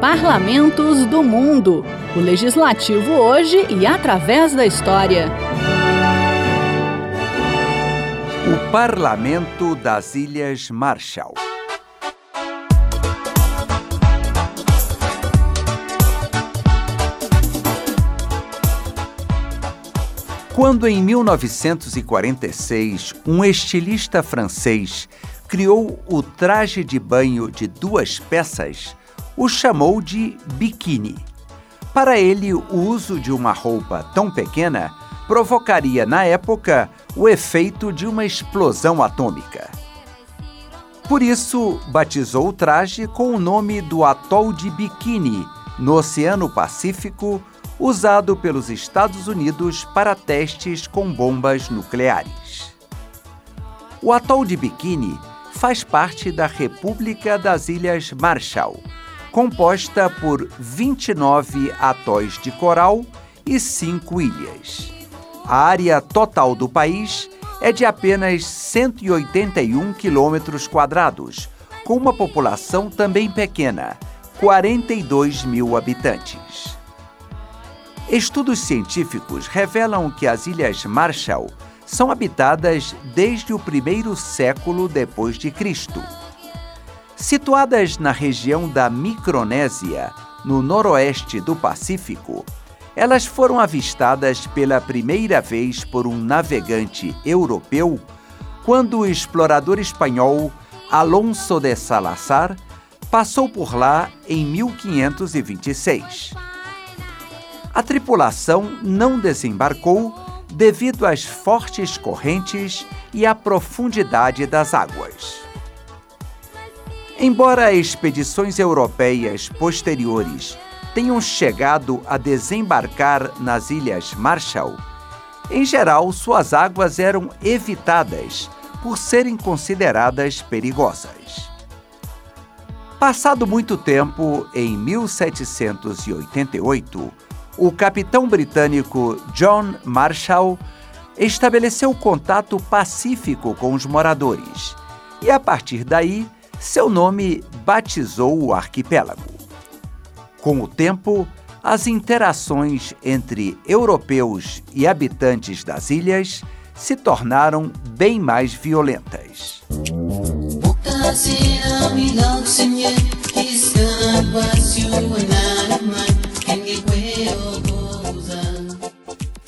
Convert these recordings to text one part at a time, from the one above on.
Parlamentos do Mundo. O legislativo hoje e através da história. O Parlamento das Ilhas Marshall. Quando em 1946 um estilista francês criou o traje de banho de duas peças, o chamou de biquíni. Para ele, o uso de uma roupa tão pequena provocaria, na época, o efeito de uma explosão atômica. Por isso, batizou o traje com o nome do atol de Bikini, no Oceano Pacífico, usado pelos Estados Unidos para testes com bombas nucleares. O atol de Bikini faz parte da República das Ilhas Marshall, composta por 29 atóis de coral e 5 ilhas. A área total do país é de apenas 181 quilômetros quadrados, com uma população também pequena, 42 mil habitantes. Estudos científicos revelam que as Ilhas Marshall são habitadas desde o primeiro século depois de Cristo. Situadas na região da Micronésia, no noroeste do Pacífico, elas foram avistadas pela primeira vez por um navegante europeu quando o explorador espanhol Alonso de Salazar passou por lá em 1526. A tripulação não desembarcou devido às fortes correntes e à profundidade das águas. Embora expedições europeias posteriores tenham chegado a desembarcar nas Ilhas Marshall, em geral suas águas eram evitadas por serem consideradas perigosas. Passado muito tempo, em 1788, o capitão britânico John Marshall estabeleceu contato pacífico com os moradores e, a partir daí, seu nome batizou o arquipélago. Com o tempo, as interações entre europeus e habitantes das ilhas se tornaram bem mais violentas.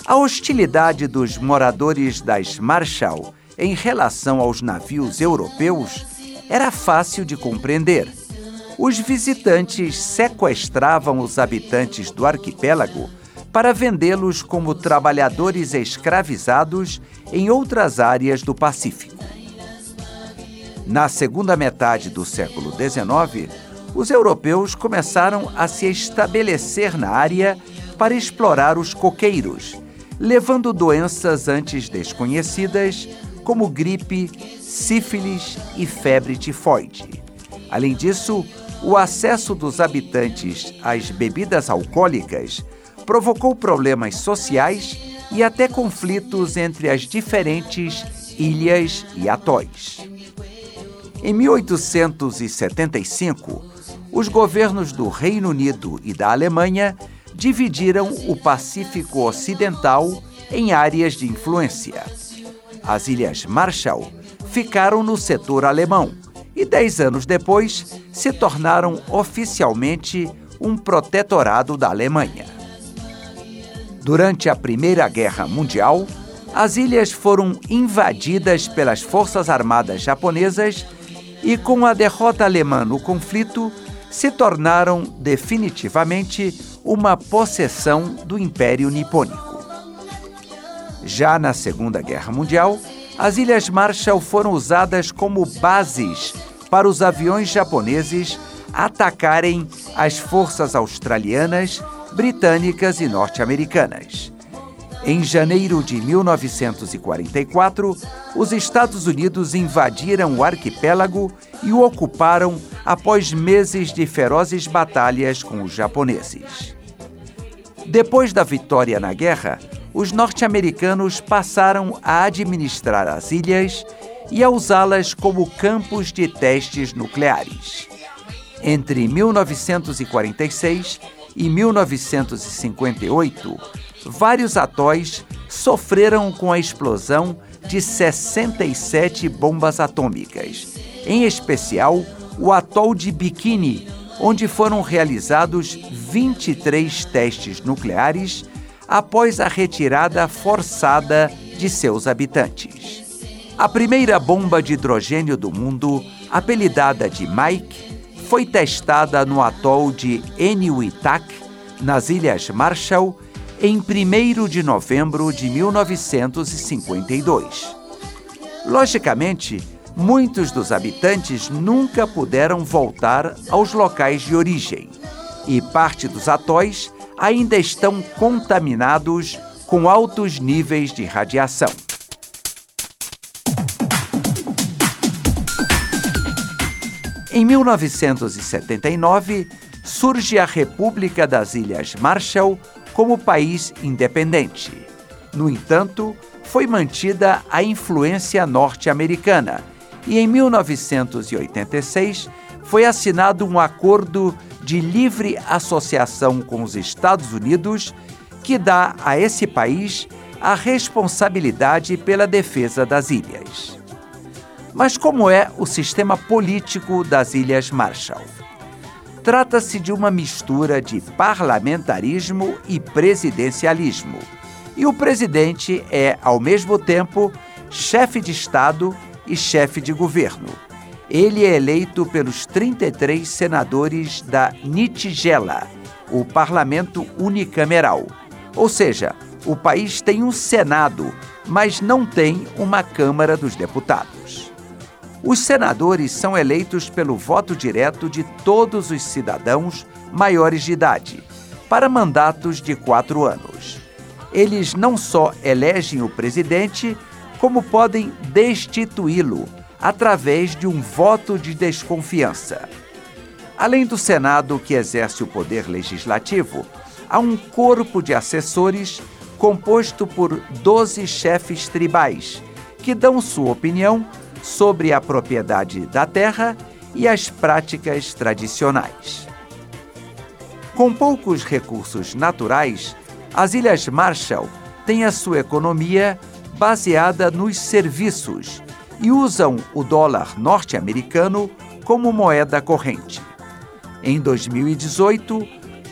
A hostilidade dos moradores das Marshall em relação aos navios europeus era fácil de compreender. Os visitantes sequestravam os habitantes do arquipélago para vendê-los como trabalhadores escravizados em outras áreas do Pacífico. Na segunda metade do século XIX, os europeus começaram a se estabelecer na área para explorar os coqueiros, levando doenças antes desconhecidas como gripe, sífilis e febre tifoide. Além disso, o acesso dos habitantes às bebidas alcoólicas provocou problemas sociais e até conflitos entre as diferentes ilhas e atóis. Em 1875, os governos do Reino Unido e da Alemanha dividiram o Pacífico Ocidental em áreas de influência. As Ilhas Marshall ficaram no setor alemão e, dez anos depois, se tornaram oficialmente um protetorado da Alemanha. Durante a Primeira Guerra Mundial, as ilhas foram invadidas pelas Forças Armadas japonesas e, com a derrota alemã no conflito, se tornaram definitivamente uma possessão do Império Nipônico. Já na Segunda Guerra Mundial, as Ilhas Marshall foram usadas como bases para os aviões japoneses atacarem as forças australianas, britânicas e norte-americanas. Em janeiro de 1944, os Estados Unidos invadiram o arquipélago e o ocuparam após meses de ferozes batalhas com os japoneses. Depois da vitória na guerra, os norte-americanos passaram a administrar as ilhas e a usá-las como campos de testes nucleares. Entre 1946 e 1958, vários atóis sofreram com a explosão de 67 bombas atômicas, em especial o atol de Bikini, onde foram realizados 23 testes nucleares após a retirada forçada de seus habitantes. A primeira bomba de hidrogênio do mundo, apelidada de Mike, foi testada no atol de Enewetak, nas Ilhas Marshall, em 1 de novembro de 1952. Logicamente, muitos dos habitantes nunca puderam voltar aos locais de origem e parte dos atóis ainda estão contaminados com altos níveis de radiação. Em 1979, surge a República das Ilhas Marshall como país independente. No entanto, foi mantida a influência norte-americana e em 1986 foi assinado um acordo de livre associação com os Estados Unidos que dá a esse país a responsabilidade pela defesa das ilhas. Mas como é o sistema político das Ilhas Marshall? Trata-se de uma mistura de parlamentarismo e presidencialismo. E o presidente é, ao mesmo tempo, chefe de Estado e chefe de governo. Ele é eleito pelos 33 senadores da Nitigela, o parlamento unicameral. Ou seja, o país tem um Senado, mas não tem uma Câmara dos Deputados. Os senadores são eleitos pelo voto direto de todos os cidadãos maiores de idade, para mandatos de quatro anos. Eles não só elegem o presidente, como podem destituí-lo através de um voto de desconfiança. Além do Senado, que exerce o poder legislativo, há um corpo de assessores composto por 12 chefes tribais, que dão sua opinião sobre a propriedade da terra e as práticas tradicionais. Com poucos recursos naturais, as Ilhas Marshall têm a sua economia baseada nos serviços e usam o dólar norte-americano como moeda corrente. Em 2018,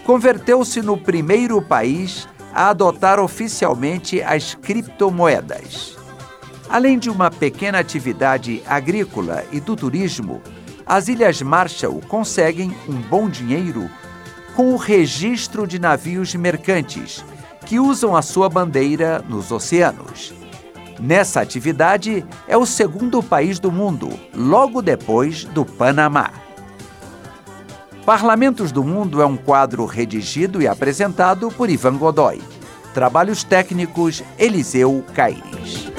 converteu-se no primeiro país a adotar oficialmente as criptomoedas. Além de uma pequena atividade agrícola e do turismo, as Ilhas Marshall conseguem um bom dinheiro com o registro de navios mercantes que usam a sua bandeira nos oceanos. Nessa atividade, é o segundo país do mundo, logo depois do Panamá. Parlamentos do Mundo é um quadro redigido e apresentado por Ivan Godoy. Trabalhos técnicos Eliseu Caires.